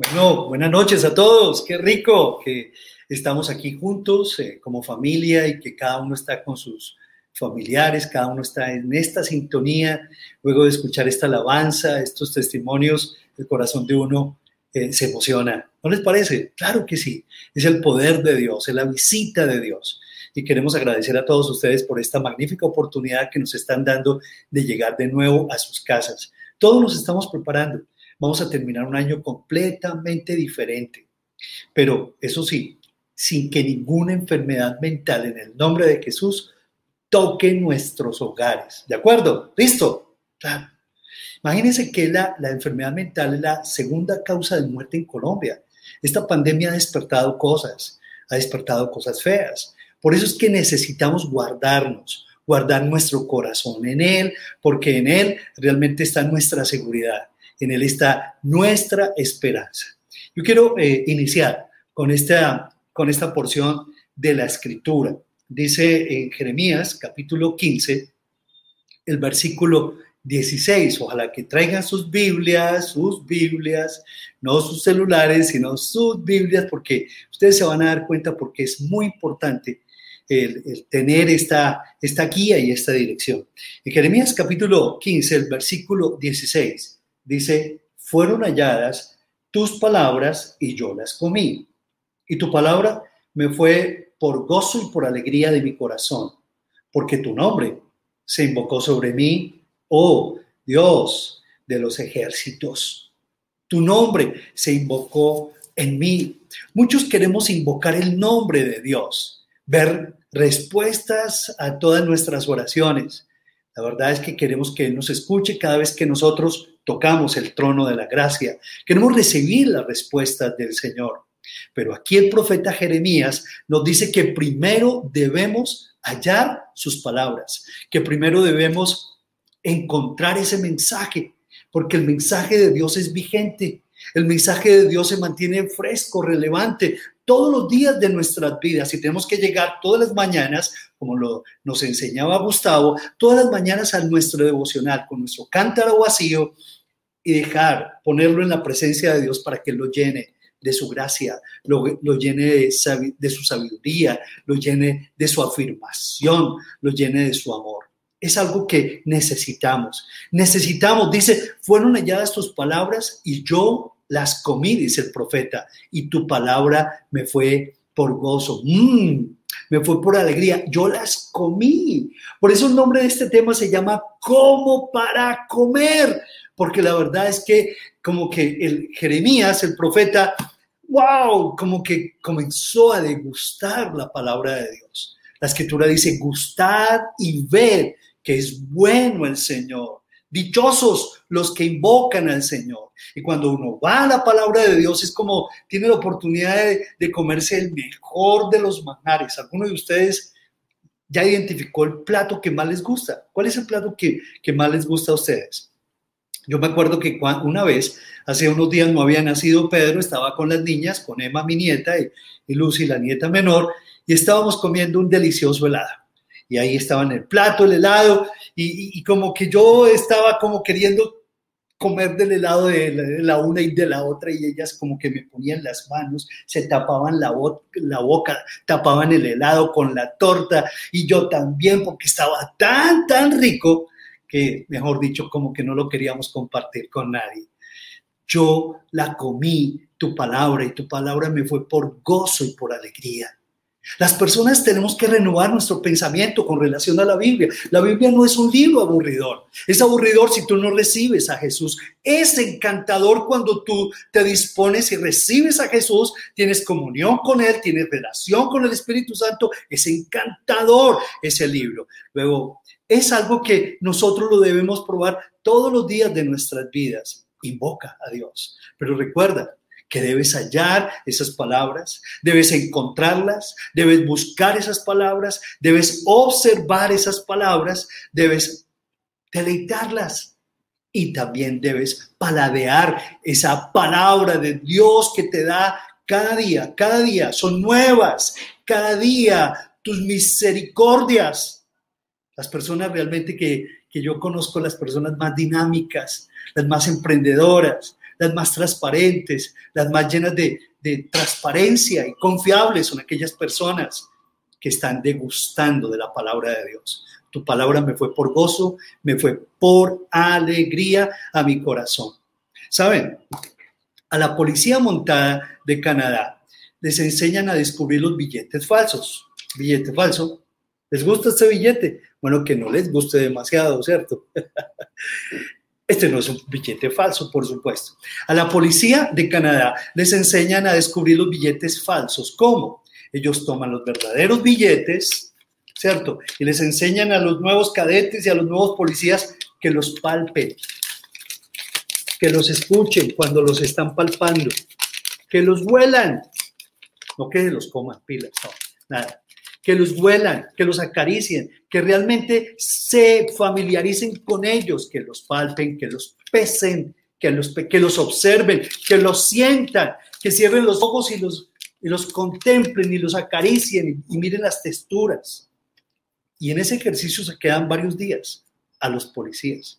Bueno, buenas noches a todos. Qué rico que estamos aquí juntos eh, como familia y que cada uno está con sus familiares, cada uno está en esta sintonía. Luego de escuchar esta alabanza, estos testimonios, el corazón de uno eh, se emociona. ¿No les parece? Claro que sí. Es el poder de Dios, es la visita de Dios. Y queremos agradecer a todos ustedes por esta magnífica oportunidad que nos están dando de llegar de nuevo a sus casas. Todos nos estamos preparando vamos a terminar un año completamente diferente. Pero eso sí, sin que ninguna enfermedad mental en el nombre de Jesús toque nuestros hogares. ¿De acuerdo? ¿Listo? Claro. Imagínense que la, la enfermedad mental es la segunda causa de muerte en Colombia. Esta pandemia ha despertado cosas, ha despertado cosas feas. Por eso es que necesitamos guardarnos, guardar nuestro corazón en Él, porque en Él realmente está nuestra seguridad en Él está nuestra esperanza. Yo quiero eh, iniciar con esta, con esta porción de la escritura. Dice en Jeremías capítulo 15, el versículo 16. Ojalá que traigan sus Biblias, sus Biblias, no sus celulares, sino sus Biblias, porque ustedes se van a dar cuenta porque es muy importante el, tener esta, esta guía y esta dirección. En Jeremías capítulo 15, el versículo 16, dice, fueron halladas tus palabras y yo las comí. Y tu palabra me fue por gozo y por alegría de mi corazón, porque tu nombre se invocó sobre mí, oh Dios de los ejércitos. Tu nombre se invocó en mí. Muchos queremos invocar el nombre de Dios, ver respuestas a todas nuestras oraciones. La verdad es que queremos que Él nos escuche cada vez que nosotros tocamos el trono de la gracia. Queremos recibir las respuestas del Señor. Pero aquí el profeta Jeremías nos dice que primero debemos hallar sus palabras, que primero debemos encontrar ese mensaje, porque el mensaje de Dios es vigente, el mensaje de Dios se mantiene fresco, relevante todos los días de nuestras vidas y tenemos que llegar todas las mañanas, como lo, nos enseñaba Gustavo, todas las mañanas a nuestro devocional con nuestro cántaro vacío y dejar, ponerlo en la presencia de Dios para que lo llene de su gracia, lo, llene de, de su sabiduría, lo llene de su afirmación, lo llene de su amor. Es algo que necesitamos. Necesitamos, dice, fueron halladas tus palabras y yo las comí, dice el profeta, y tu palabra me fue por gozo. Mm, me fue por alegría. Yo las comí. Por eso el nombre de este tema se llama Como para comer, porque la verdad es que como que el Jeremías, el profeta, wow, como que comenzó a degustar la palabra de Dios. La escritura dice, gustad y ver que es bueno el Señor. Dichosos los que invocan al Señor. Y cuando uno va a la palabra de Dios es como tiene la oportunidad de, comerse el mejor de los manjares. ¿Alguno de ustedes ya identificó el plato que más les gusta? ¿Cuál es el plato que, que más les gusta a ustedes? Yo me acuerdo que una vez, hace unos días no había nacido Pedro, estaba con las niñas, con Emma, mi nieta, y, Lucy, la nieta menor, y estábamos comiendo un delicioso helado. Y ahí estaba en el plato el helado, y, como que yo estaba como queriendo comer del helado de la, una y de la otra y ellas como que me ponían las manos, se tapaban la, la, boca, tapaban el helado con la torta y yo también porque estaba tan, tan rico que, mejor dicho, como que no lo queríamos compartir con nadie. Yo la comí, tu palabra, y tu palabra me fue por gozo y por alegría. Las personas tenemos que renovar nuestro pensamiento con relación a la Biblia. La Biblia no es un libro aburridor. Es aburridor si tú no recibes a Jesús. Es encantador cuando tú te dispones y recibes a Jesús, tienes comunión con Él, tienes relación con el Espíritu Santo. Es encantador ese libro. Luego, es algo que nosotros lo debemos probar todos los días de nuestras vidas. Invoca a Dios. Pero recuerda que debes hallar esas palabras, debes encontrarlas, debes buscar esas palabras, debes observar esas palabras, debes deleitarlas. Y también debes paladear esa palabra de Dios que te da cada día, cada día. Son nuevas, cada día tus misericordias las personas realmente que, yo conozco, las personas más dinámicas, las más emprendedoras, las más transparentes, las más llenas de, transparencia y confiables son aquellas personas que están degustando de la palabra de Dios. Tu palabra me fue por gozo, me fue por alegría a mi corazón. ¿Saben? A la policía montada de Canadá les enseñan a descubrir los billetes falsos. Billete falso. ¿Les gusta este billete? Bueno, que no les guste demasiado, ¿cierto? Este no es un billete falso, por supuesto. A la policía de Canadá les enseñan a descubrir los billetes falsos. ¿Cómo? Ellos toman los verdaderos billetes, ¿cierto? Y les enseñan a los nuevos cadetes y a los nuevos policías que los palpen, que los escuchen cuando los están palpando, que los vuelan, no que los coman pilas, no, nada que los huelan, que los acaricien, que realmente se familiaricen con ellos, que los palpen, que los pesen, que los, que los observen, que los sientan, que cierren los ojos y los, y los contemplen y los acaricien y, miren las texturas. Y en ese ejercicio se quedan varios días a los policías.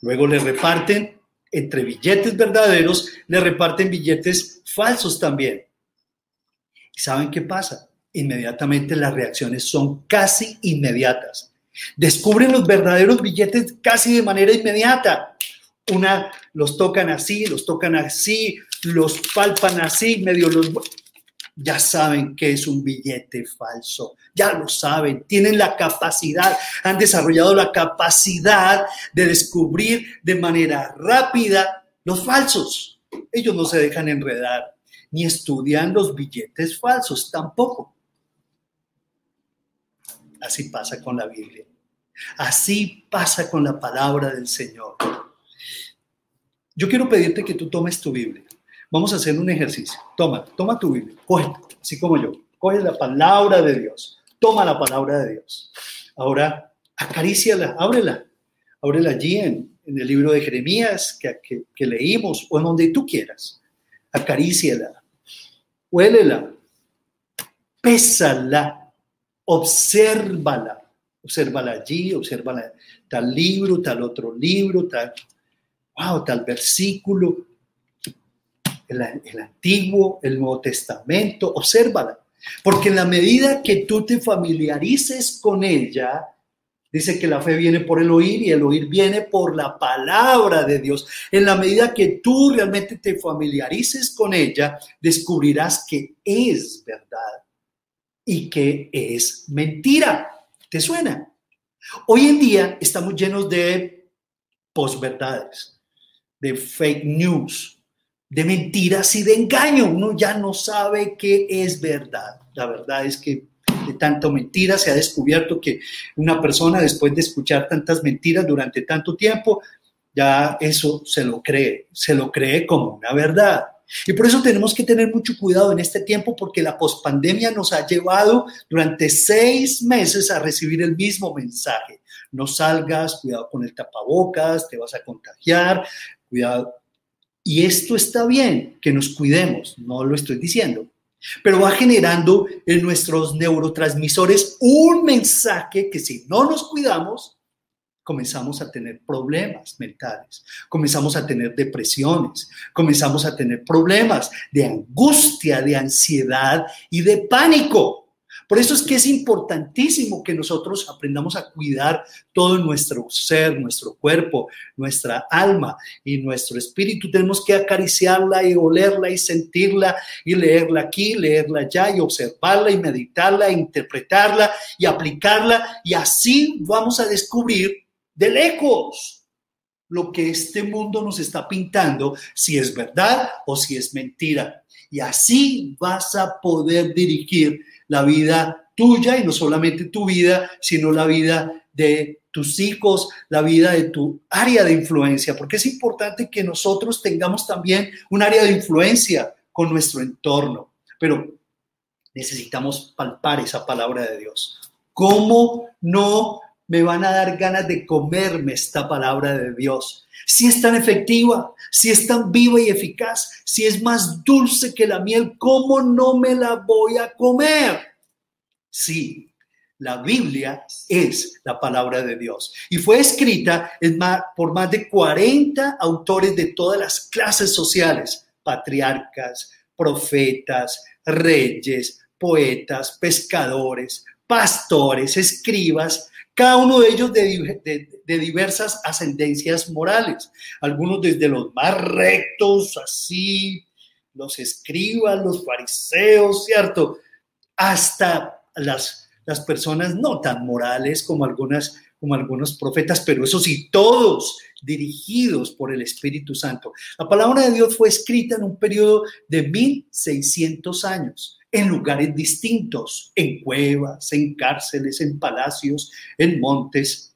Luego le reparten entre billetes verdaderos, le reparten billetes falsos también. ¿Y saben qué pasa? Inmediatamente las reacciones son casi inmediatas. Descubren los verdaderos billetes casi de manera inmediata. Una, los tocan así, los tocan así, los palpan así, medio los... Ya saben que es un billete falso, ya lo saben, tienen la capacidad, han desarrollado la capacidad de descubrir de manera rápida los falsos. Ellos no se dejan enredar, ni estudian los billetes falsos tampoco. Así pasa con la Biblia. Así pasa con la palabra del Señor. Yo quiero pedirte que tú tomes tu Biblia. Vamos a hacer un ejercicio. Toma, toma tu Biblia. Coge, así como yo. Coge la palabra de Dios. Toma la palabra de Dios. Ahora, acaríciala, ábrela. Ábrela allí en, el libro de Jeremías que, que leímos o en donde tú quieras. Acaríciala. Huélela. Pésala obsérvala, obsérvala allí, obsérvala tal libro, tal otro libro, tal, wow, tal versículo, el, antiguo, el Nuevo Testamento, obsérvala. Porque en la medida que tú te familiarices con ella, Dice que la fe viene por el oír y el oír viene por la palabra de Dios. En la medida que tú realmente te familiarices con ella, descubrirás que es verdad y que es mentira. ¿Te suena? Hoy en día estamos llenos de posverdades, de fake news, de mentiras y de engaño. Uno ya no sabe qué es verdad. La verdad es que de tanto mentira se ha descubierto que una persona después de escuchar tantas mentiras durante tanto tiempo, ya eso se lo cree, se lo cree como una verdad. Y por eso tenemos que tener mucho cuidado en este tiempo porque la pospandemia nos ha llevado durante seis meses a recibir el mismo mensaje. No salgas, cuidado con el tapabocas, te vas a contagiar, cuidado. Y esto está bien, que nos cuidemos, no lo estoy diciendo, pero va generando en nuestros neurotransmisores un mensaje que si no nos cuidamos, comenzamos a tener problemas mentales, comenzamos a tener depresiones, comenzamos a tener problemas de angustia, de ansiedad y de pánico. Por eso es que es importantísimo que nosotros aprendamos a cuidar todo nuestro ser, nuestro cuerpo, nuestra alma y nuestro espíritu. Tenemos que acariciarla y olerla y sentirla y leerla aquí, leerla allá y observarla y meditarla, interpretarla y aplicarla. Y así vamos a descubrir de lejos lo que este mundo nos está pintando, si es verdad o si es mentira. Y así vas a poder dirigir la vida tuya y no solamente tu vida, sino la vida de tus hijos, la vida de tu área de influencia, porque es importante que nosotros tengamos también un área de influencia con nuestro entorno, pero necesitamos palpar esa palabra de Dios. ¿Cómo no me van a dar ganas de comerme esta palabra de Dios. Si es tan efectiva, si es tan viva y eficaz, si es más dulce que la miel, ¿cómo no me la voy a comer? Sí, La Biblia es la palabra de Dios y fue escrita por más de 40 autores de todas las clases sociales, patriarcas, profetas, reyes, poetas, pescadores, pastores, escribas, cada uno de ellos de, diversas ascendencias morales, algunos desde los más rectos, así, los escribas, los fariseos, ¿cierto? Hasta las las personas no tan morales como algunas como algunos profetas, pero eso sí, todos dirigidos por el Espíritu Santo. La palabra de Dios fue escrita en un periodo de 1600 años, en lugares distintos, en cuevas, en cárceles, en palacios, en montes.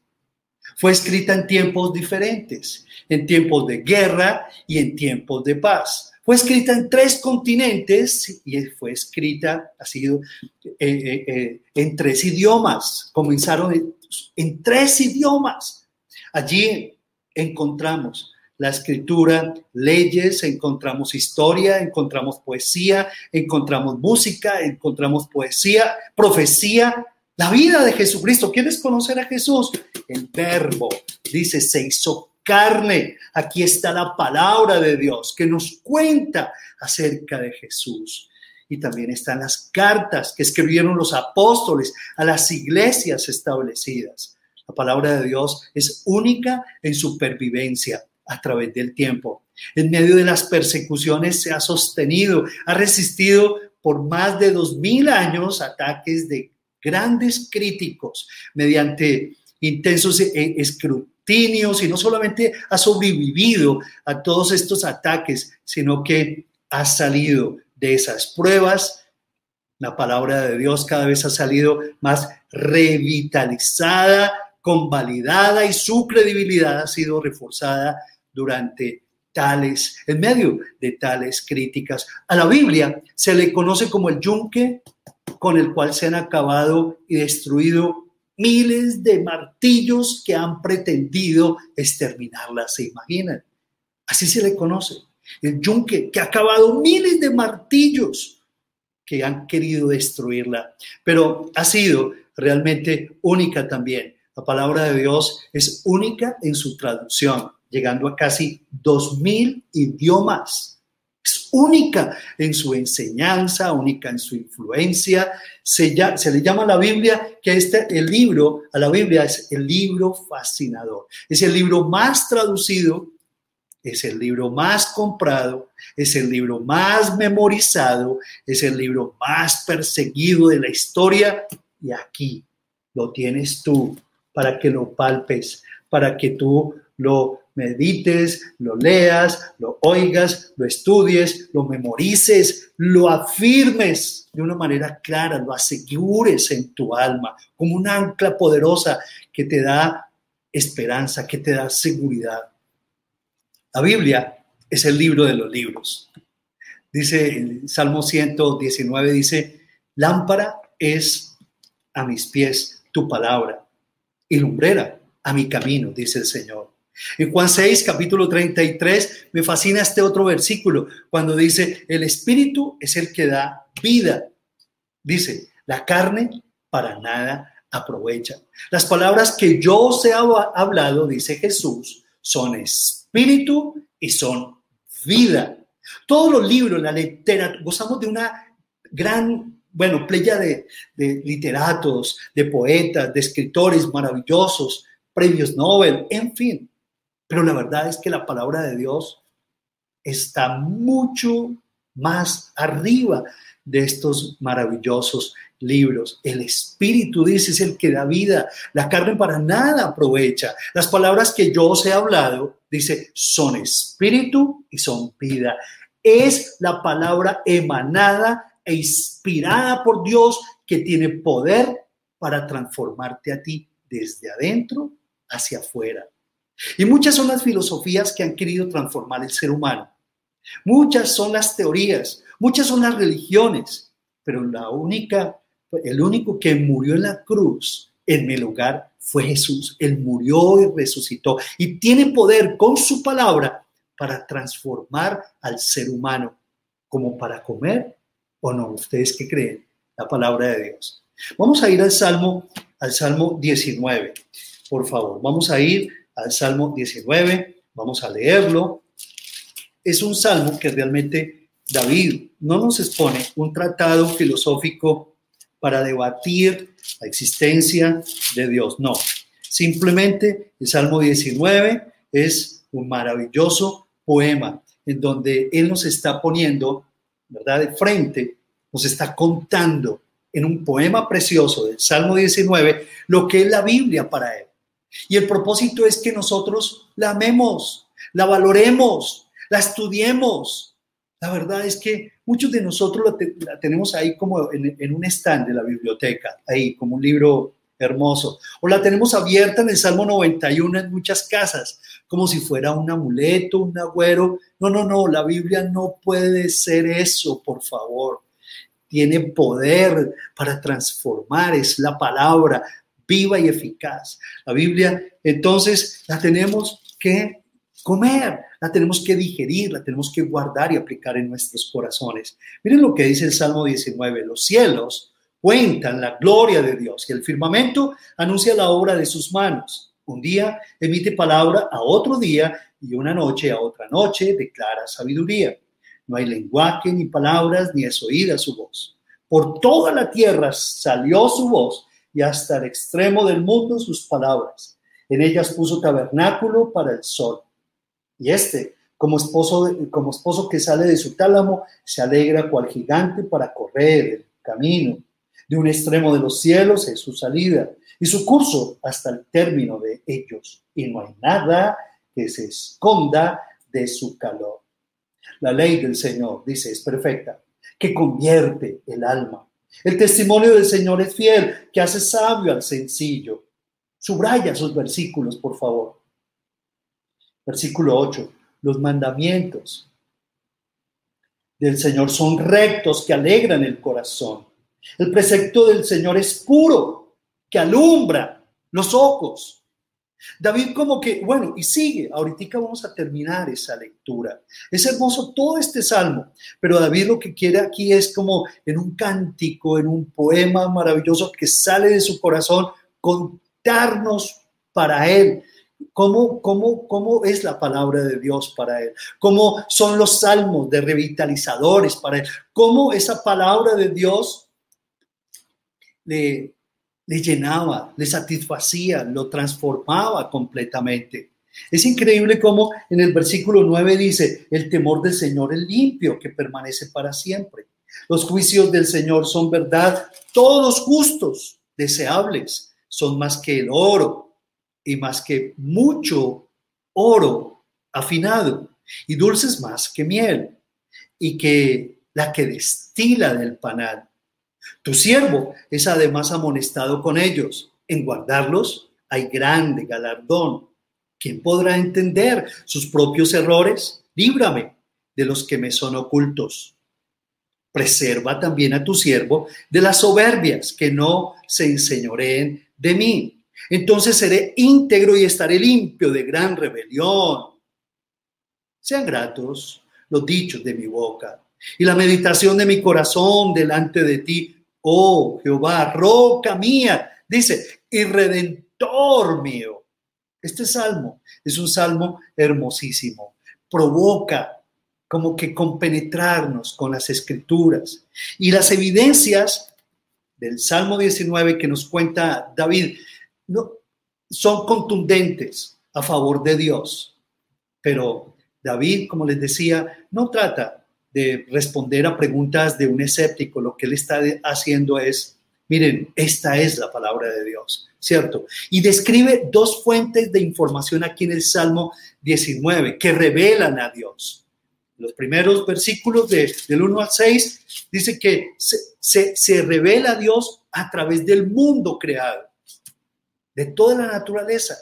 Fue escrita en tiempos diferentes, en tiempos de guerra y en tiempos de paz. Fue escrita en tres continentes y fue escrita, ha sido eh, eh, eh, en tres idiomas. Comenzaron en, tres idiomas. Allí encontramos la escritura, leyes, encontramos historia, encontramos poesía, encontramos música, encontramos poesía, profecía, la vida de Jesucristo. ¿Quieres conocer a Jesús? El verbo, dice, se hizo carne. Aquí está la palabra de Dios que nos cuenta acerca de Jesús. Y también están las cartas que escribieron los apóstoles a las iglesias establecidas. La palabra de Dios es única en supervivencia a través del tiempo. En medio de las persecuciones se ha sostenido, ha resistido por más de dos mil años ataques de grandes críticos mediante intensos e-, escrutinios y no solamente ha sobrevivido a todos estos ataques, sino que ha salido de esas pruebas. La palabra de Dios cada vez ha salido más revitalizada, convalidada y su credibilidad ha sido reforzada durante tales, en medio de tales críticas. A la Biblia se le conoce como el yunque con el cual se han acabado y destruido miles de martillos que han pretendido exterminarla, ¿se imaginan? Así se le conoce. El yunque que ha acabado miles de martillos que han querido destruirla, pero ha sido realmente única también. La palabra de Dios es única en su traducción, llegando a casi dos mil idiomas única en su enseñanza, única en su influencia. Se, se, le llama a la Biblia que este, el libro, a la Biblia es el libro fascinador. Es el libro más traducido, es el libro más comprado, es el libro más memorizado, es el libro más perseguido de la historia. Y aquí lo tienes tú para que lo palpes, para que tú lo medites, lo leas, lo oigas, lo estudies, lo memorices, lo afirmes de una manera clara, lo asegures en tu alma como un ancla poderosa que te da esperanza, que te da seguridad. La Biblia es el libro de los libros. Dice el Salmo 119, dice, lámpara es a mis pies tu palabra y lumbrera a mi camino, dice el Señor. En Juan 6, capítulo 33, me fascina este otro versículo, cuando dice, el Espíritu es el que da vida. Dice, la carne para nada aprovecha. Las palabras que yo os he hablado, dice Jesús, son espíritu y son vida. Todos los libros, la literatura, gozamos de una gran, bueno, playa de, de literatos, de poetas, de escritores maravillosos, premios Nobel, en fin. Pero la verdad es que la palabra de Dios está mucho más arriba de estos maravillosos libros. El Espíritu, dice, es el que da vida. La carne para nada aprovecha. Las palabras que yo os he hablado, dice, son espíritu y son vida. Es la palabra emanada e inspirada por Dios que tiene poder para transformarte a ti desde adentro hacia afuera. Y muchas son las filosofías que han querido transformar el ser humano. Muchas son las teorías, muchas son las religiones, pero la única, el único que murió en la cruz en mi lugar fue Jesús. Él murió y resucitó y tiene poder con su palabra para transformar al ser humano, como para comer o no. ¿Ustedes qué creen? La palabra de Dios. Vamos a ir al Salmo, al Salmo 19, por favor. Vamos a ir al Salmo 19, vamos a leerlo. Es un salmo que realmente David no nos expone un tratado filosófico para debatir la existencia de Dios, no. Simplemente el Salmo 19 es un maravilloso poema en donde Él nos está poniendo, ¿verdad?, de frente, nos está contando en un poema precioso del Salmo 19 lo que es la Biblia para Él. Y el propósito es que nosotros la amemos, la valoremos, la estudiemos. La verdad es que muchos de nosotros la, tenemos ahí como en, en, un stand de la biblioteca, ahí como un libro hermoso. O la tenemos abierta en el Salmo 91 en muchas casas, como si fuera un amuleto, un agüero. No, no, no, la Biblia no puede ser eso, por favor. Tiene poder para transformar, es la palabra viva y eficaz. La Biblia, entonces, la tenemos que comer, la tenemos que digerir, la tenemos que guardar y aplicar en nuestros corazones. Miren lo que dice el Salmo 19, los cielos cuentan la gloria de Dios y el firmamento anuncia la obra de sus manos. Un día emite palabra a otro día y una noche a otra noche declara sabiduría. No hay lenguaje ni palabras ni es oída su voz. Por toda la tierra salió su voz y hasta el extremo del mundo sus palabras. En ellas puso tabernáculo para el sol. Y este, como esposo, como esposo que sale de su tálamo, se alegra cual gigante para correr el camino de un extremo de los cielos es su salida y su curso hasta el término de ellos. Y no hay nada que se esconda de su calor. La ley del Señor, dice, es perfecta, que convierte el alma. El testimonio del Señor es fiel, que hace sabio al sencillo. Subraya esos versículos, por favor. Versículo 8. Los mandamientos del Señor son rectos, que alegran el corazón. El precepto del Señor es puro, que alumbra los ojos. David como que, bueno, y sigue, ahorita vamos a terminar esa lectura. Es hermoso todo este salmo, pero David lo que quiere aquí es como en un cántico, en un poema maravilloso que sale de su corazón, contarnos para él cómo, cómo, cómo es la palabra de Dios para él, cómo son los salmos de revitalizadores para él, cómo esa palabra de Dios le, le llenaba, le satisfacía, lo transformaba completamente. Es increíble cómo en el versículo 9 dice, el temor del Señor es limpio, que permanece para siempre. Los juicios del Señor son verdad, todos justos, deseables, son más que el oro y más que mucho oro afinado y dulces más que miel y que la que destila del panal. Tu siervo es además amonestado con ellos. En guardarlos hay grande galardón. ¿Quién podrá entender sus propios errores? Líbrame de los que me son ocultos. Preserva también a tu siervo de las soberbias que no se enseñoreen de mí. Entonces seré íntegro y estaré limpio de gran rebelión. Sean gratos los dichos de mi boca y la meditación de mi corazón delante de ti, oh Jehová, roca mía, dice, y redentor mío. Este salmo es un salmo hermosísimo, provoca como que compenetrarnos con las escrituras y las evidencias del Salmo 19 que nos cuenta David no, son contundentes a favor de Dios. Pero David, como les decía, no trata de responder a preguntas de un escéptico, lo que él está haciendo es, miren, esta es la palabra de Dios, ¿cierto? Y describe dos fuentes de información aquí en el Salmo 19 que revelan a Dios. Los primeros versículos de, del 1 al 6 dice que se, se, se revela a Dios a través del mundo creado, de toda la naturaleza.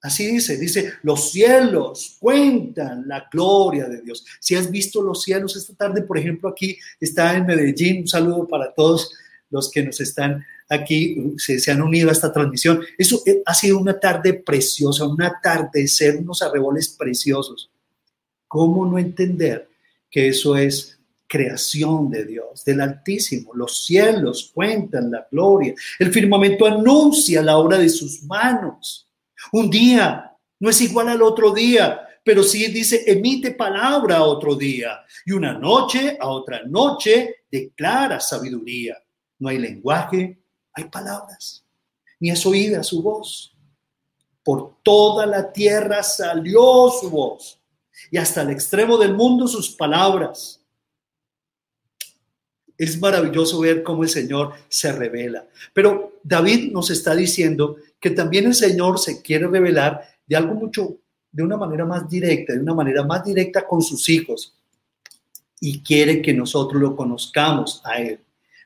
Así dice, dice, los cielos cuentan la gloria de Dios. Si has visto los cielos esta tarde, por ejemplo, aquí está en Medellín, un saludo para todos los que nos están aquí, se, se han unido a esta transmisión. Eso eh, ha sido una tarde preciosa, un atardecer, unos arreboles preciosos. ¿Cómo no entender que eso es creación de Dios, del Altísimo. Los cielos cuentan la gloria. El firmamento anuncia la obra de sus manos. Un día no es igual al otro día, pero sí dice, emite palabra a otro día. Y una noche a otra noche declara sabiduría. No hay lenguaje, hay palabras. Ni es oída su voz. Por toda la tierra salió su voz. Y hasta el extremo del mundo sus palabras es maravilloso ver cómo el Señor se revela. Pero David nos está diciendo que también el Señor se quiere revelar de algo mucho, de una manera más directa, de una manera más directa con sus hijos. Y quiere que nosotros lo conozcamos a Él.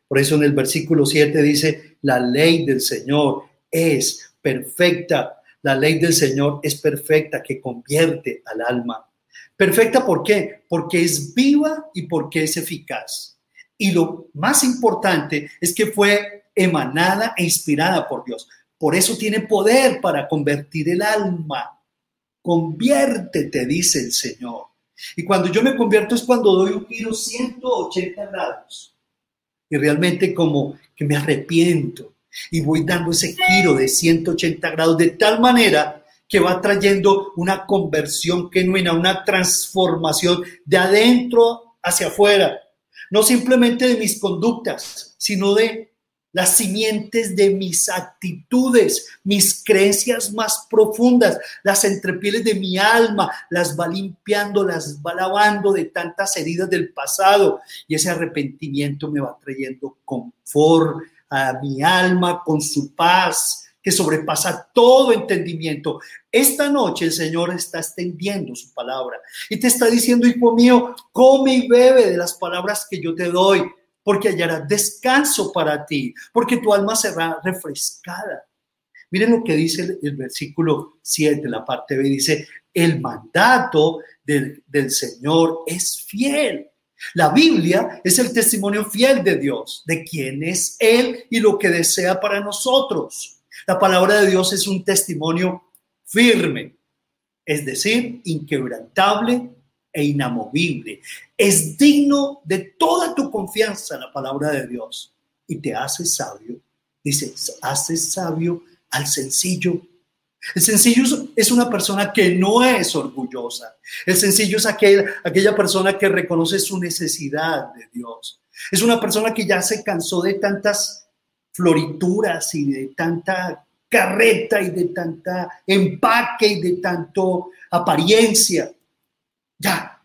Por eso en el versículo 7 dice, la ley del Señor es perfecta. La ley del Señor es perfecta que convierte al alma. Perfecta, ¿por qué? Porque es viva y porque es eficaz. Y lo más importante es que fue emanada e inspirada por Dios. Por eso tiene poder para convertir el alma. Conviértete, dice el Señor. Y cuando yo me convierto es cuando doy un giro 180 grados. Y realmente como que me arrepiento y voy dando ese giro de 180 grados de tal manera que va trayendo una conversión genuina, una transformación de adentro hacia afuera no simplemente de mis conductas, sino de las simientes de mis actitudes, mis creencias más profundas, las entrepieles de mi alma, las va limpiando, las va lavando de tantas heridas del pasado. Y ese arrepentimiento me va trayendo confort a mi alma con su paz, que sobrepasa todo entendimiento. Esta noche el Señor está extendiendo su palabra y te está diciendo, hijo mío, come y bebe de las palabras que yo te doy, porque hallarás descanso para ti, porque tu alma será refrescada. Miren lo que dice el, versículo 7, la parte B, dice, el mandato del, del Señor es fiel. La Biblia es el testimonio fiel de Dios, de quién es Él y lo que desea para nosotros. La palabra de Dios es un testimonio firme, es decir, inquebrantable e inamovible. Es digno de toda tu confianza la palabra de Dios y te hace sabio. Dice, hace sabio al sencillo. El sencillo es una persona que no es orgullosa. El sencillo es aquel, aquella persona que reconoce su necesidad de Dios. Es una persona que ya se cansó de tantas florituras y de tanta carreta y de tanta empaque y de tanto apariencia. Ya.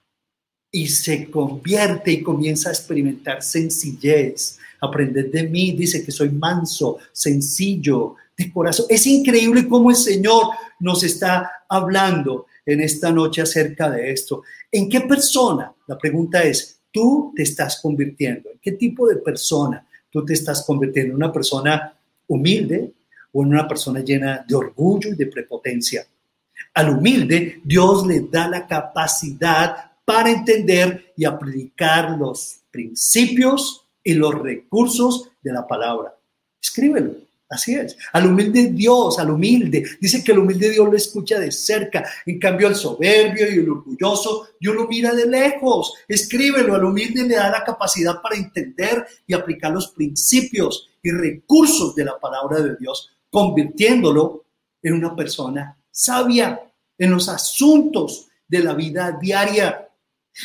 Y se convierte y comienza a experimentar sencillez. Aprender de mí, dice que soy manso, sencillo, de corazón. Es increíble cómo el Señor nos está hablando en esta noche acerca de esto. ¿En qué persona? La pregunta es, ¿tú te estás convirtiendo? ¿En qué tipo de persona? tú te estás convirtiendo en una persona humilde o en una persona llena de orgullo y de prepotencia. Al humilde, Dios le da la capacidad para entender y aplicar los principios y los recursos de la palabra. Escríbelo. Así es. Al humilde Dios, al humilde. Dice que el humilde Dios lo escucha de cerca. En cambio, al soberbio y el orgulloso, Dios lo mira de lejos. Escríbelo. Al humilde le da la capacidad para entender y aplicar los principios y recursos de la palabra de Dios, convirtiéndolo en una persona sabia en los asuntos de la vida diaria.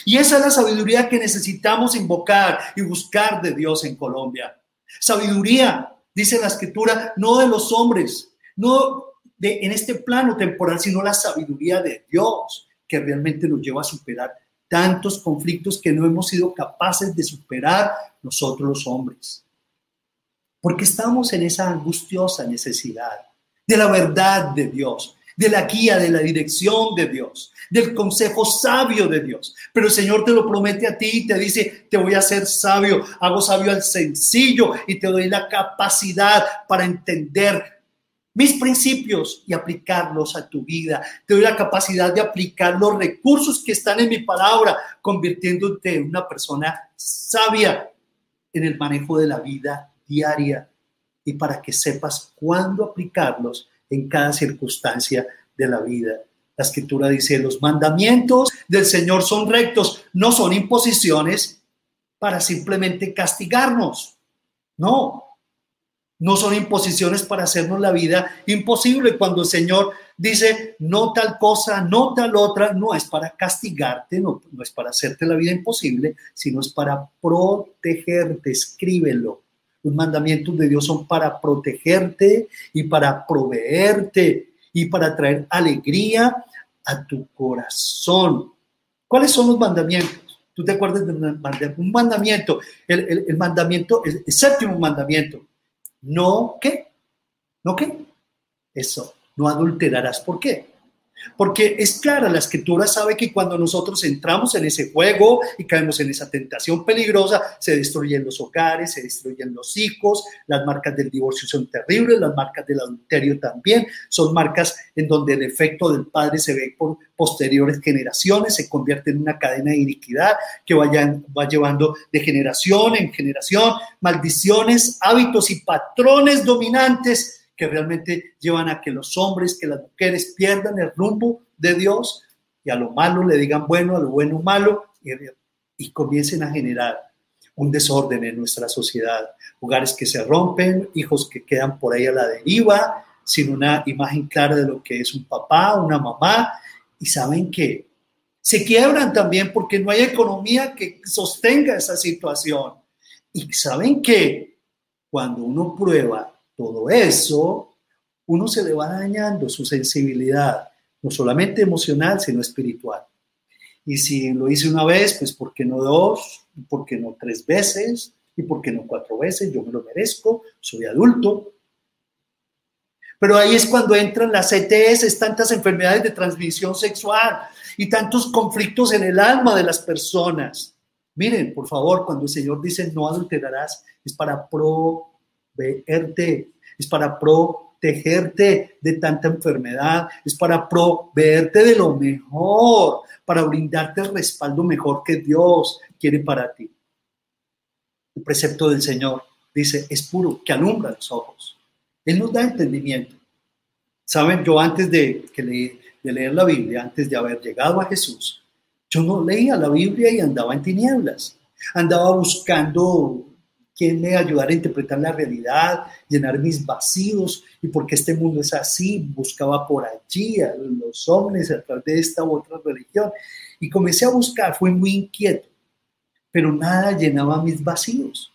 Y esa es la sabiduría que necesitamos invocar y buscar de Dios en Colombia. Sabiduría dice la escritura, no de los hombres, no de, en este plano temporal, sino la sabiduría de Dios, que realmente nos lleva a superar tantos conflictos que no hemos sido capaces de superar nosotros los hombres. Porque estamos en esa angustiosa necesidad de la verdad de Dios, de la guía, de la dirección de Dios, del consejo sabio de Dios. Pero el Señor te lo promete a ti y te dice, te voy a hacer sabio, hago sabio al sencillo y te doy la capacidad para entender mis principios y aplicarlos a tu vida. Te doy la capacidad de aplicar los recursos que están en mi palabra, convirtiéndote en una persona sabia en el manejo de la vida diaria y para que sepas cuándo aplicarlos en cada circunstancia de la vida. La escritura dice, los mandamientos del Señor son rectos, no son imposiciones. para simplemente castigarnos. No, no son imposiciones para hacernos la vida imposible. Cuando el Señor dice no tal cosa, no tal otra, no es para castigarte, no, es para hacerte la vida imposible, sino es para protegerte. Escríbelo. Los mandamientos de Dios son para protegerte y para proveerte y para traer alegría a tu corazón. ¿Cuáles son los mandamientos? ¿Tú te acuerdas de un mandamiento? El, el mandamiento, el séptimo mandamiento no qué, no qué, eso, no adulterarás. ¿Por qué? Porque es clara, la escritura sabe que cuando nosotros entramos en ese juego y caemos en esa tentación peligrosa, se destruyen los hogares, se destruyen los hijos, las marcas del divorcio son terribles, las marcas del adulterio también, son marcas en donde el efecto del padre se ve por posteriores generaciones, se convierte en una cadena de iniquidad que vayan, va llevando de generación en generación, maldiciones, hábitos y patrones dominantes que realmente llevan a que los hombres, que las mujeres pierdan el rumbo de Dios y a lo malo le digan bueno, a lo bueno malo y, y comiencen a generar un desorden en nuestra sociedad. Hogares que se rompen, hijos que quedan por ahí a la deriva, sin una imagen clara de lo que es un papá, una mamá, y saben que se quiebran también porque no hay economía que sostenga esa situación. Y saben que cuando uno prueba todo eso, uno se le va dañando su sensibilidad, no solamente emocional, sino espiritual. Y si lo hice una vez, pues ¿por qué no dos? ¿Por qué no tres veces? ¿Y por qué no cuatro veces? Yo me lo merezco, soy adulto. Pero ahí es cuando entran las ETS, tantas enfermedades de transmisión sexual y tantos conflictos en el alma de las personas. Miren, por favor, cuando el Señor dice no adulterarás, es para pro proveerte, es para protegerte de tanta enfermedad, es para proveerte de lo mejor, para brindarte el respaldo mejor que Dios quiere para ti. El precepto del Señor dice, es puro, que alumbra los ojos. Él nos da entendimiento. Saben, yo antes de, que de leer la Biblia, antes de haber llegado a Jesús, yo no leía la Biblia y andaba en tinieblas. Andaba buscando quién me ayudara a interpretar la realidad, llenar mis vacíos y porque este mundo es así, buscaba por allí a los hombres a través de esta u otra religión. Y comencé a buscar, fui muy inquieto, pero nada llenaba mis vacíos.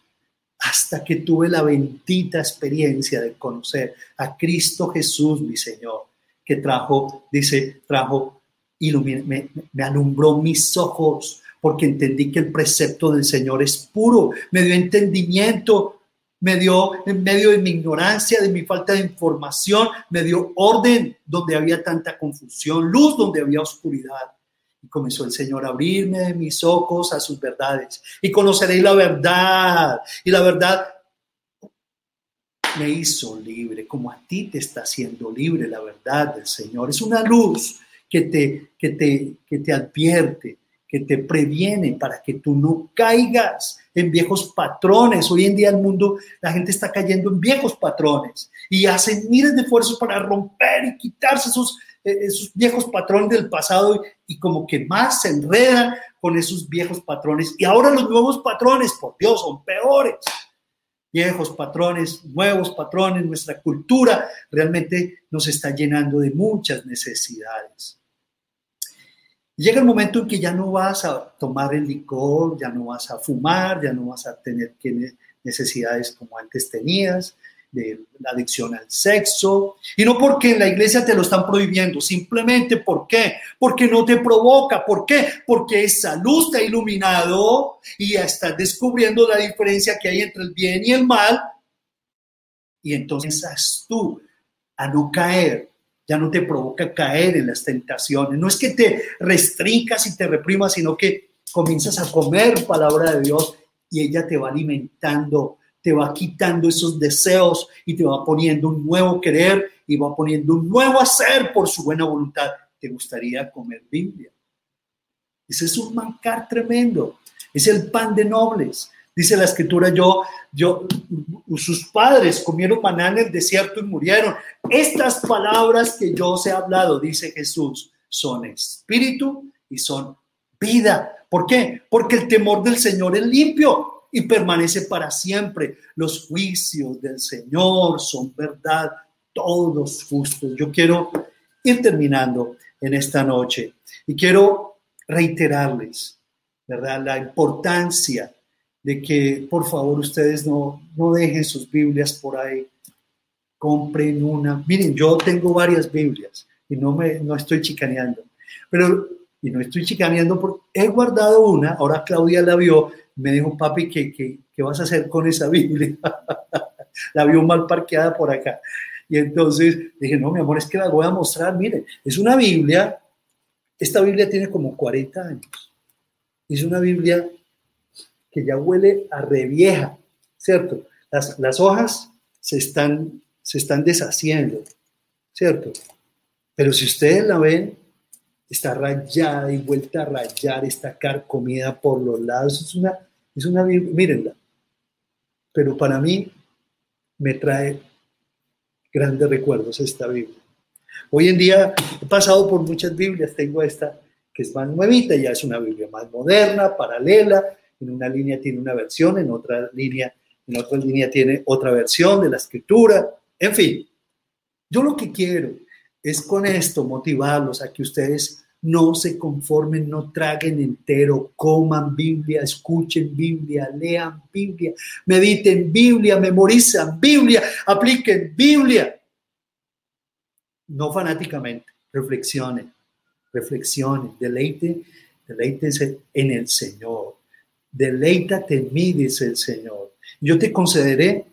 Hasta que tuve la bendita experiencia de conocer a Cristo Jesús, mi Señor, que trajo, dice, trajo, me, me alumbró mis ojos porque entendí que el precepto del Señor es puro, me dio entendimiento, me dio en medio de mi ignorancia, de mi falta de información, me dio orden donde había tanta confusión, luz donde había oscuridad. Y comenzó el Señor a abrirme mis ojos a sus verdades. Y conoceréis la verdad. Y la verdad me hizo libre, como a ti te está haciendo libre la verdad del Señor. Es una luz que te, que te, que te advierte, que te previene para que tú no caigas en viejos patrones. Hoy en día el mundo, la gente está cayendo en viejos patrones y hacen miles de esfuerzos para romper y quitarse esos, eh, viejos patrones del pasado y como que más se enredan con esos viejos patrones. Y ahora los nuevos patrones, por Dios, son peores. Viejos patrones, nuevos patrones, nuestra cultura realmente nos está llenando de muchas necesidades. Llega el momento en que ya no vas a tomar el licor, ya no vas a fumar, ya no vas a tener necesidades como antes tenías, de la adicción al sexo. Y no porque en la iglesia te lo están prohibiendo, simplemente ¿por qué? Porque no te provoca. ¿Por qué? Porque esa luz te ha iluminado y ya estás descubriendo la diferencia que hay entre el bien y el mal. Y entonces tú a no caer ya no te provoca caer en las tentaciones. No es que te restringas y te reprimas, sino que comienzas a comer palabra de Dios y ella te va alimentando, te va quitando esos deseos y te va poniendo un nuevo querer y va poniendo un nuevo hacer por su buena voluntad. ¿Te gustaría comer Biblia? Ese es un mancar tremendo. Es el pan de nobles. Dice la escritura, yo, yo, sus padres comieron maná en el desierto y murieron. Estas palabras que yo os he hablado, dice Jesús, son espíritu y son vida. ¿Por qué? Porque el temor del Señor es limpio y permanece para siempre. Los juicios del Señor son verdad, todos justos. Yo quiero ir terminando en esta noche y quiero reiterarles, ¿verdad? La importancia de que por favor ustedes no, no dejen sus Biblias por ahí, compren una. Miren, yo tengo varias Biblias y no me no estoy chicaneando, pero y no estoy chicaneando porque he guardado una, ahora Claudia la vio, me dijo, papi, ¿qué, qué, qué vas a hacer con esa Biblia? la vio mal parqueada por acá. Y entonces dije, no, mi amor, es que la voy a mostrar, miren, es una Biblia, esta Biblia tiene como 40 años, es una Biblia que ya huele a revieja, ¿cierto? Las, las hojas se están, se están deshaciendo, ¿cierto? Pero si ustedes la ven, está rayada y vuelta a rayar, está carcomida por los lados. Es una, es una mírenla. Pero para mí me trae grandes recuerdos esta Biblia. Hoy en día he pasado por muchas Biblias, tengo esta que es más nuevita, ya es una Biblia más moderna, paralela, en una línea tiene una versión, en otra línea, en otra línea tiene otra versión de la escritura, en fin. Yo lo que quiero es con esto motivarlos a que ustedes no se conformen, no traguen entero, coman Biblia, escuchen Biblia, lean Biblia, mediten Biblia, memorizan Biblia, apliquen Biblia. No fanáticamente, reflexionen, reflexionen, deleite, deleítense en el Señor deleítate en mí, dice el Señor. Yo te concederé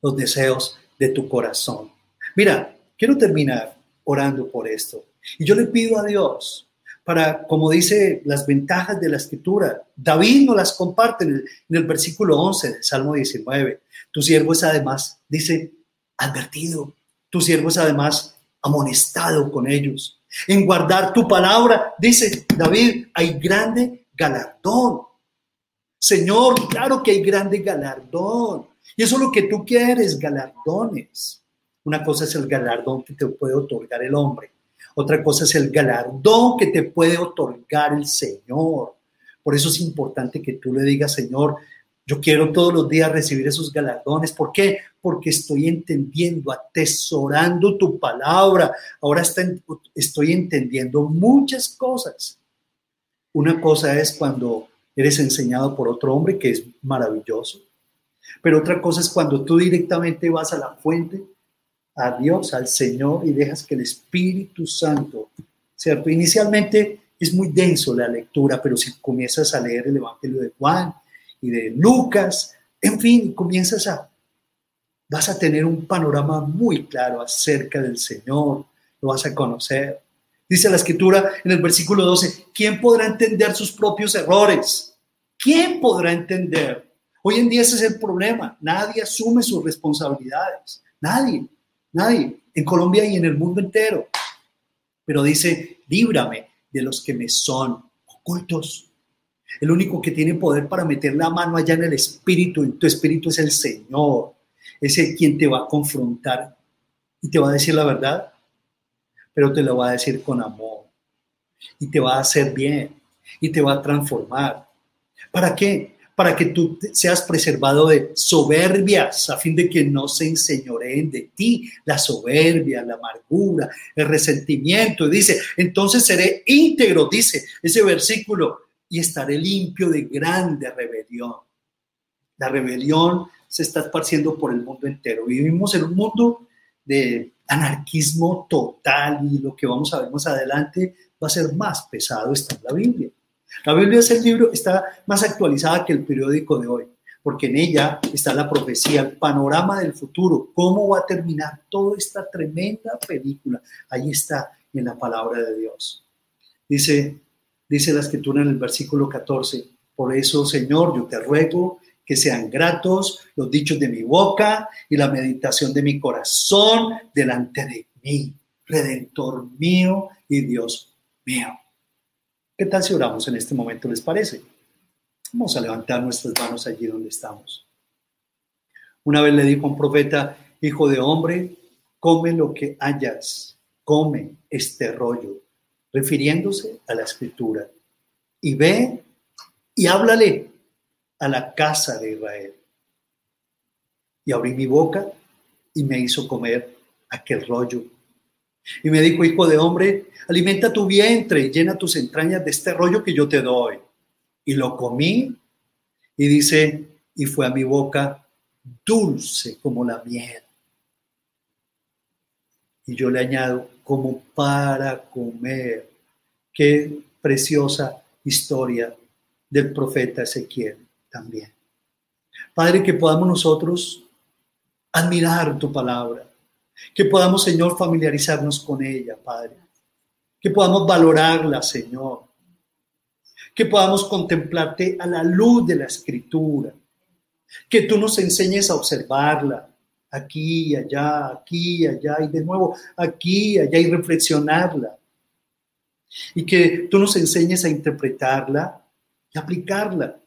los deseos de tu corazón. Mira, quiero terminar orando por esto. Y yo le pido a Dios para, como dice las ventajas de la escritura, David nos las comparte en el, versículo 11 del Salmo 19. Tu siervo es además, dice, advertido. Tu siervo es además amonestado con ellos. En guardar tu palabra, dice David, hay grande galardón. Señor, claro que hay grande galardón. Y eso es lo que tú quieres, galardones. Una cosa es el galardón que te puede otorgar el hombre. Otra cosa es el galardón que te puede otorgar el Señor. Por eso es importante que tú le digas, Señor, yo quiero todos los días recibir esos galardones. ¿Por qué? Porque estoy entendiendo, atesorando tu palabra. Ahora estoy entendiendo muchas cosas. Una cosa es cuando eres enseñado por otro hombre, que es maravilloso, pero otra cosa es cuando tú directamente vas a la fuente, a Dios, al Señor, y dejas que el Espíritu Santo, ¿cierto? Inicialmente es muy denso la lectura, pero si comienzas a leer el Evangelio de Juan y de Lucas, en fin, comienzas a, vas a tener un panorama muy claro acerca del Señor, lo vas a conocer. Dice la escritura en el versículo 12, ¿quién podrá entender sus propios errores? ¿Quién podrá entender? Hoy en día ese es el problema. Nadie asume sus responsabilidades. Nadie, nadie. En Colombia y en el mundo entero. Pero dice, líbrame de los que me son ocultos. El único que tiene poder para meter la mano allá en el espíritu, en tu espíritu es el Señor. Es el quien te va a confrontar y te va a decir la verdad pero te lo va a decir con amor y te va a hacer bien y te va a transformar. ¿Para qué? Para que tú seas preservado de soberbias, a fin de que no se enseñoreen de ti la soberbia, la amargura, el resentimiento. Y dice, entonces seré íntegro, dice ese versículo, y estaré limpio de grande rebelión. La rebelión se está esparciendo por el mundo entero. Vivimos en un mundo de anarquismo total y lo que vamos a ver más adelante va a ser más pesado está en la Biblia. La Biblia es el libro, está más actualizada que el periódico de hoy, porque en ella está la profecía, el panorama del futuro, cómo va a terminar toda esta tremenda película. Ahí está en la palabra de Dios. Dice, dice la escritura en el versículo 14, por eso, Señor, yo te ruego que sean gratos los dichos de mi boca y la meditación de mi corazón delante de mí, Redentor mío y Dios mío. ¿Qué tal si oramos en este momento, les parece? Vamos a levantar nuestras manos allí donde estamos. Una vez le dijo un profeta, hijo de hombre, come lo que hayas, come este rollo, refiriéndose a la escritura. y ve y háblale a la casa de Israel. Y abrí mi boca y me hizo comer aquel rollo. Y me dijo, hijo de hombre, alimenta tu vientre y llena tus entrañas de este rollo que yo te doy. Y lo comí y dice, y fue a mi boca dulce como la miel. Y yo le añado, como para comer. Qué preciosa historia del profeta Ezequiel también. Padre, que podamos nosotros admirar tu palabra, que podamos, Señor, familiarizarnos con ella, Padre, que podamos valorarla, Señor, que podamos contemplarte a la luz de la escritura, que tú nos enseñes a observarla aquí y allá, aquí y allá, y de nuevo aquí y allá, y reflexionarla. Y que tú nos enseñes a interpretarla y aplicarla,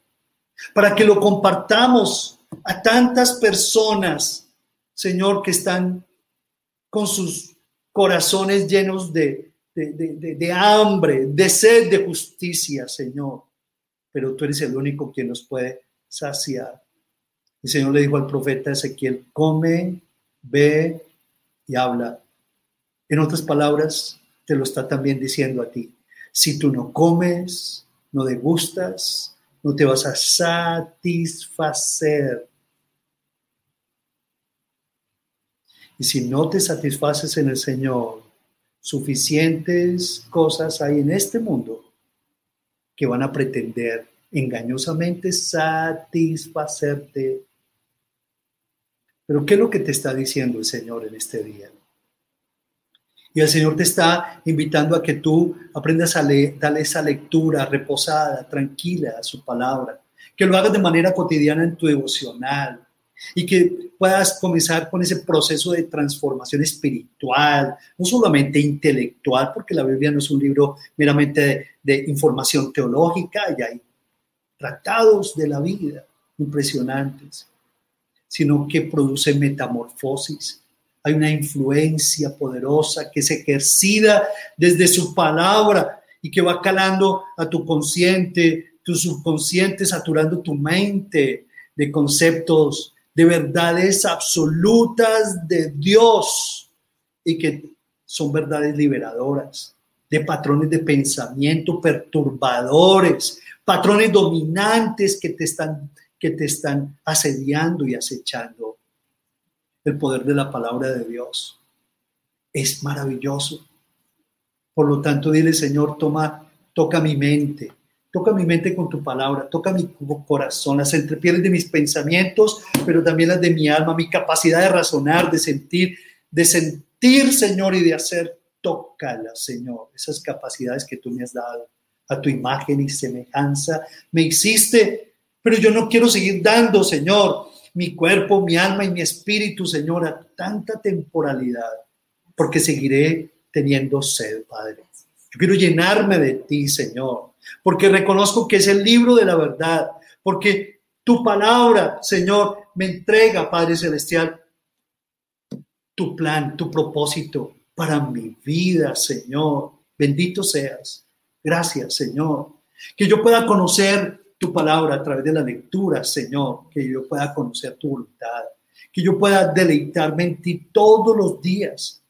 para que lo compartamos a tantas personas, Señor, que están con sus corazones llenos de, de, de, hambre, de sed de justicia, Señor. Pero tú eres el único quien nos puede saciar. El Señor le dijo al profeta Ezequiel, come, ve y habla. En otras palabras, te lo está también diciendo a ti. Si tú no comes, no degustas, no te vas a satisfacer. Y si no te satisfaces en el Señor, suficientes cosas hay en este mundo que van a pretender engañosamente satisfacerte. Pero ¿qué es lo que te está diciendo el Señor en este día? Y el Señor te está invitando a que tú aprendas a leer, darle esa lectura reposada, tranquila a su palabra, que lo hagas de manera cotidiana en tu devocional. Y que puedas comenzar con ese proceso de transformación espiritual, no solamente intelectual, porque la Biblia no es un libro meramente de, de información teológica, y hay tratados de la vida impresionantes, sino que produce metamorfosis hay una influencia poderosa que se ejercida desde su palabra y que va calando a tu consciente, tu subconsciente, saturando tu mente de conceptos, de verdades absolutas de Dios y que son verdades liberadoras, de patrones de pensamiento perturbadores, patrones dominantes que te están, que te están asediando y acechando el poder de la palabra de Dios. Es maravilloso. Por lo tanto, dile, Señor, toma, toca mi mente, toca mi mente con tu palabra, toca mi corazón, las entrepiernas de mis pensamientos, pero también las de mi alma, mi capacidad de razonar, de sentir, de sentir, Señor, y de hacer. Tócala, Señor, esas capacidades que tú me has dado a tu imagen y semejanza. Me hiciste, pero yo no quiero seguir dando, Señor mi cuerpo, mi alma y mi espíritu, Señor, a tanta temporalidad, porque seguiré teniendo sed, Padre. Yo quiero llenarme de ti, Señor, porque reconozco que es el libro de la verdad, porque tu palabra, Señor, me entrega, Padre Celestial, tu plan, tu propósito para mi vida, Señor. Bendito seas. Gracias, Señor. Que yo pueda conocer tu palabra a través de la lectura, Señor, que yo pueda conocer tu voluntad, que yo pueda deleitarme en ti todos los días,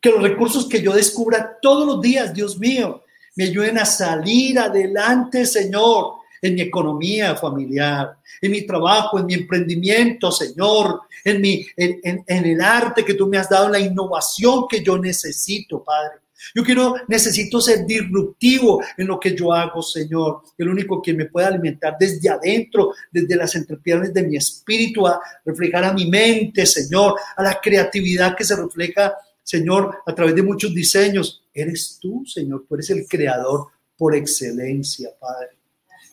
que los recursos que yo descubra todos los días, Dios mío, me ayuden a salir adelante, Señor, en mi economía familiar, en mi trabajo, en mi emprendimiento, Señor, en, mi, en, en el arte que tú me has dado, la innovación que yo necesito, Padre. Yo quiero, necesito ser disruptivo en lo que yo hago, Señor. El único que me puede alimentar desde adentro, desde las entrepiernas de mi espíritu, a reflejar a mi mente, Señor, a la creatividad que se refleja, Señor, a través de muchos diseños. Eres tú, Señor, tú eres el creador por excelencia, Padre.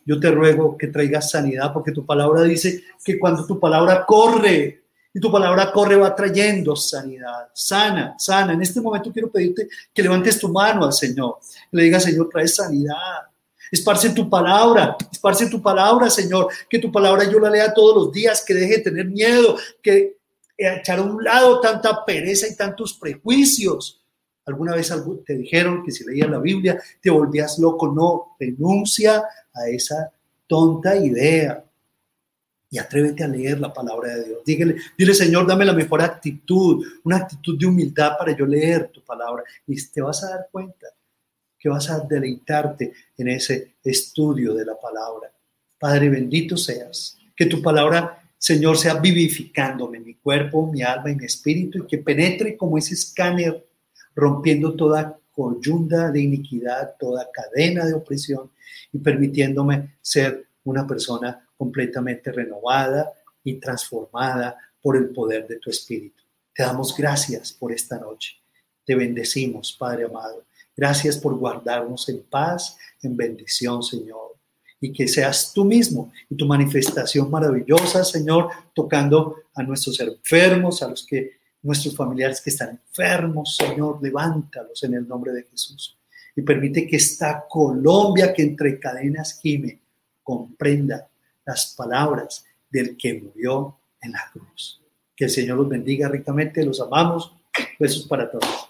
Yo te ruego que traigas sanidad, porque tu palabra dice que cuando tu palabra corre, y tu palabra corre, va trayendo sanidad. Sana, sana. En este momento quiero pedirte que levantes tu mano al Señor. le digas, Señor, trae sanidad. Esparce tu palabra, esparce tu palabra, Señor. Que tu palabra yo la lea todos los días, que deje de tener miedo, que echar a un lado tanta pereza y tantos prejuicios. ¿Alguna vez te dijeron que si leías la Biblia te volvías loco? No, renuncia a esa tonta idea y atrévete a leer la palabra de Dios. Dígale, dile, Señor, dame la mejor actitud, una actitud de humildad para yo leer tu palabra. Y te vas a dar cuenta que vas a deleitarte en ese estudio de la palabra. Padre, bendito seas. Que tu palabra, Señor, sea vivificándome mi cuerpo, mi alma y mi espíritu y que penetre como ese escáner, rompiendo toda coyunda de iniquidad, toda cadena de opresión y permitiéndome ser una persona completamente renovada y transformada por el poder de tu Espíritu. Te damos gracias por esta noche. Te bendecimos, Padre amado. Gracias por guardarnos en paz, en bendición, Señor. Y que seas tú mismo y tu manifestación maravillosa, Señor, tocando a nuestros enfermos, a los que nuestros familiares que están enfermos, Señor, levántalos en el nombre de Jesús. Y permite que esta Colombia que entre cadenas gime comprenda las palabras del que murió en la cruz. Que el Señor los bendiga ricamente, los amamos. Besos para todos.